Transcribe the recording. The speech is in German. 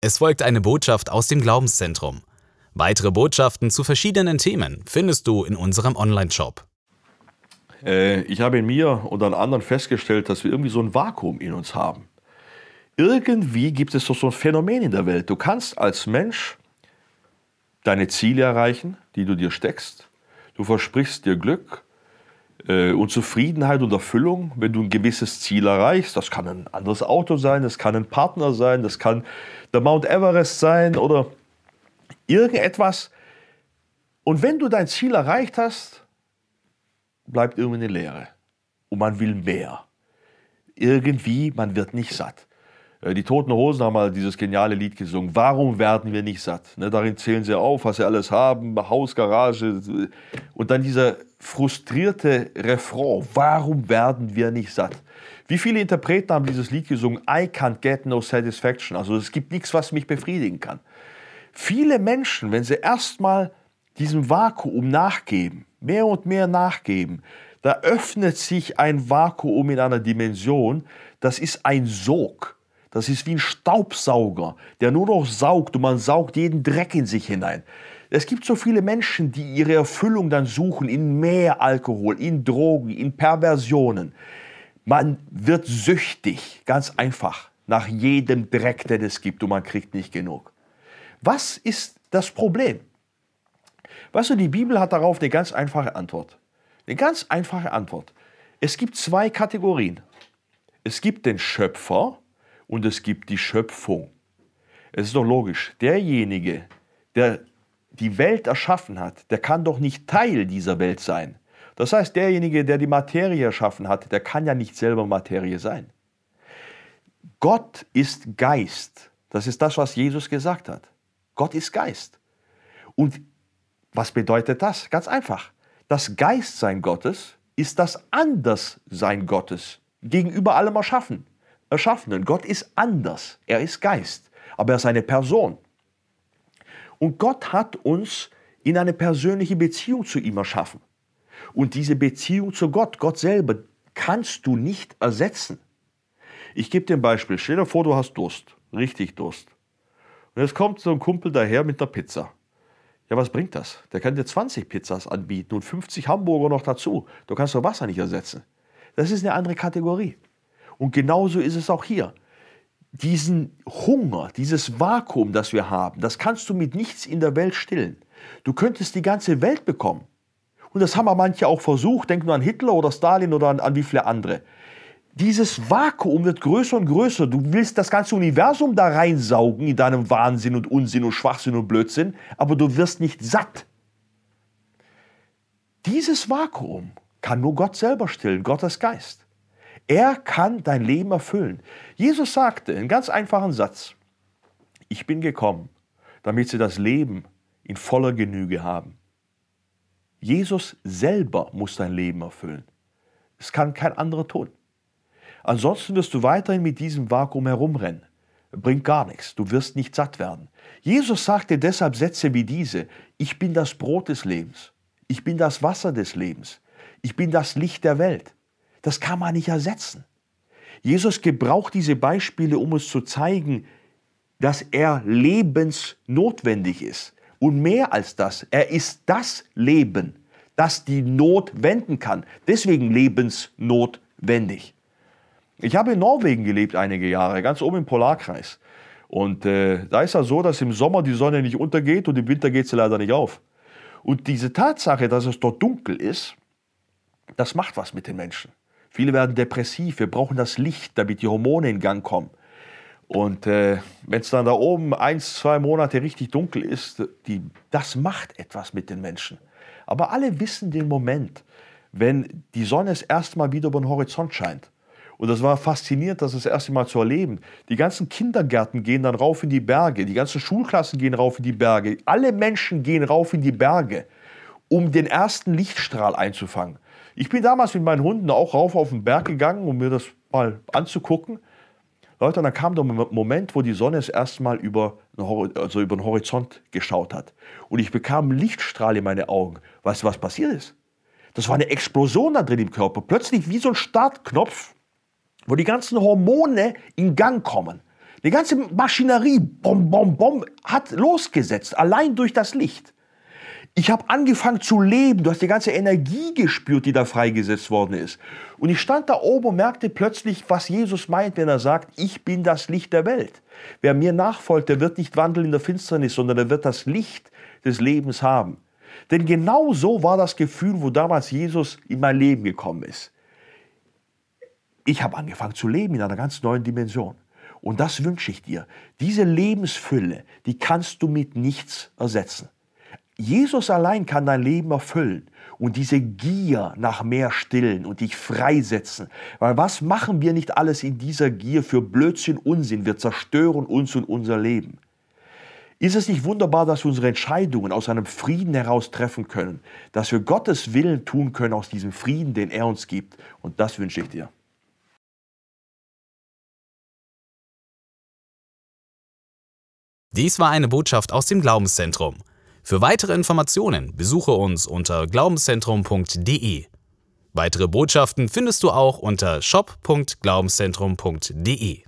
Es folgt eine Botschaft aus dem Glaubenszentrum. Weitere Botschaften zu verschiedenen Themen findest du in unserem Online-Shop. Äh, ich habe in mir und an anderen festgestellt, dass wir irgendwie so ein Vakuum in uns haben. Irgendwie gibt es doch so ein Phänomen in der Welt. Du kannst als Mensch deine Ziele erreichen, die du dir steckst. Du versprichst dir Glück und Zufriedenheit und Erfüllung, wenn du ein gewisses Ziel erreichst. Das kann ein anderes Auto sein, das kann ein Partner sein, das kann der Mount Everest sein oder irgendetwas. Und wenn du dein Ziel erreicht hast, bleibt irgendwie eine Leere. Und man will mehr. Irgendwie, man wird nicht satt. Äh, die Toten Hosen haben mal dieses geniale Lied gesungen. Warum werden wir nicht satt? Ne, darin zählen sie auf, was sie alles haben, Haus, Garage. Und dann dieser frustrierte Refrain. Warum werden wir nicht satt? Wie viele Interpreten haben dieses Lied gesungen? I can't get no satisfaction. Also es gibt nichts, was mich befriedigen kann. Viele Menschen, wenn sie erstmal diesem Vakuum nachgeben, mehr und mehr nachgeben, da öffnet sich ein Vakuum in einer Dimension, das ist ein Sog. Das ist wie ein Staubsauger, der nur noch saugt und man saugt jeden Dreck in sich hinein. Es gibt so viele Menschen, die ihre Erfüllung dann suchen in mehr Alkohol, in Drogen, in Perversionen. Man wird süchtig, ganz einfach, nach jedem Dreck, den es gibt und man kriegt nicht genug. Was ist das Problem? Weißt du, die Bibel hat darauf eine ganz einfache Antwort. Eine ganz einfache Antwort. Es gibt zwei Kategorien. Es gibt den Schöpfer und es gibt die Schöpfung. Es ist doch logisch, derjenige, der die Welt erschaffen hat, der kann doch nicht Teil dieser Welt sein. Das heißt, derjenige, der die Materie erschaffen hat, der kann ja nicht selber Materie sein. Gott ist Geist. Das ist das, was Jesus gesagt hat. Gott ist Geist. Und was bedeutet das? Ganz einfach. Das Geistsein Gottes ist das Anderssein Gottes gegenüber allem Erschaffen, Erschaffenen. Gott ist anders. Er ist Geist, aber er ist eine Person. Und Gott hat uns in eine persönliche Beziehung zu ihm erschaffen. Und diese Beziehung zu Gott, Gott selber, kannst du nicht ersetzen. Ich gebe dir ein Beispiel. Stell dir vor, du hast Durst, richtig Durst. Und jetzt kommt so ein Kumpel daher mit einer Pizza. Ja, was bringt das? Der kann dir 20 Pizzas anbieten und 50 Hamburger noch dazu. Du kannst doch Wasser nicht ersetzen. Das ist eine andere Kategorie. Und genauso ist es auch hier diesen Hunger, dieses Vakuum, das wir haben, das kannst du mit nichts in der Welt stillen. Du könntest die ganze Welt bekommen. Und das haben aber manche auch versucht. Denk nur an Hitler oder Stalin oder an, an wie viele andere. Dieses Vakuum wird größer und größer. Du willst das ganze Universum da reinsaugen in deinem Wahnsinn und Unsinn und Schwachsinn und Blödsinn, aber du wirst nicht satt. Dieses Vakuum kann nur Gott selber stillen, Gottes Geist. Er kann dein Leben erfüllen. Jesus sagte einen ganz einfachen Satz, ich bin gekommen, damit sie das Leben in voller Genüge haben. Jesus selber muss dein Leben erfüllen. Es kann kein anderer tun. Ansonsten wirst du weiterhin mit diesem Vakuum herumrennen. Bringt gar nichts. Du wirst nicht satt werden. Jesus sagte deshalb Sätze wie diese. Ich bin das Brot des Lebens. Ich bin das Wasser des Lebens. Ich bin das Licht der Welt. Das kann man nicht ersetzen. Jesus gebraucht diese Beispiele, um uns zu zeigen, dass er lebensnotwendig ist. Und mehr als das, er ist das Leben, das die Not wenden kann. Deswegen lebensnotwendig. Ich habe in Norwegen gelebt einige Jahre, ganz oben im Polarkreis. Und äh, da ist es so, dass im Sommer die Sonne nicht untergeht und im Winter geht sie leider nicht auf. Und diese Tatsache, dass es dort dunkel ist, das macht was mit den Menschen. Viele werden depressiv, wir brauchen das Licht, damit die Hormone in Gang kommen. Und äh, wenn es dann da oben ein, zwei Monate richtig dunkel ist, die, das macht etwas mit den Menschen. Aber alle wissen den Moment, wenn die Sonne das erste Mal wieder über den Horizont scheint. Und das war faszinierend, das das erste Mal zu erleben. Die ganzen Kindergärten gehen dann rauf in die Berge, die ganzen Schulklassen gehen rauf in die Berge, alle Menschen gehen rauf in die Berge, um den ersten Lichtstrahl einzufangen. Ich bin damals mit meinen Hunden auch rauf auf den Berg gegangen, um mir das mal anzugucken. Leute, dann kam der Moment, wo die Sonne das erste Mal über, also über den Horizont geschaut hat. Und ich bekam Lichtstrahl in meine Augen. Weißt du, was passiert ist? Das war eine Explosion da drin im Körper. Plötzlich wie so ein Startknopf, wo die ganzen Hormone in Gang kommen. Die ganze Maschinerie, bom, bom, bom, hat losgesetzt, allein durch das Licht. Ich habe angefangen zu leben. Du hast die ganze Energie gespürt, die da freigesetzt worden ist. Und ich stand da oben und merkte plötzlich, was Jesus meint, wenn er sagt, ich bin das Licht der Welt. Wer mir nachfolgt, der wird nicht wandeln in der Finsternis, sondern er wird das Licht des Lebens haben. Denn genau so war das Gefühl, wo damals Jesus in mein Leben gekommen ist. Ich habe angefangen zu leben in einer ganz neuen Dimension. Und das wünsche ich dir. Diese Lebensfülle, die kannst du mit nichts ersetzen. Jesus allein kann dein Leben erfüllen und diese Gier nach mehr stillen und dich freisetzen. Weil was machen wir nicht alles in dieser Gier für Blödsinn, Unsinn? Wir zerstören uns und unser Leben. Ist es nicht wunderbar, dass wir unsere Entscheidungen aus einem Frieden heraus treffen können, dass wir Gottes Willen tun können aus diesem Frieden, den er uns gibt? Und das wünsche ich dir. Dies war eine Botschaft aus dem Glaubenszentrum. Für weitere Informationen besuche uns unter glaubenszentrum.de. Weitere Botschaften findest du auch unter shop.glaubenszentrum.de.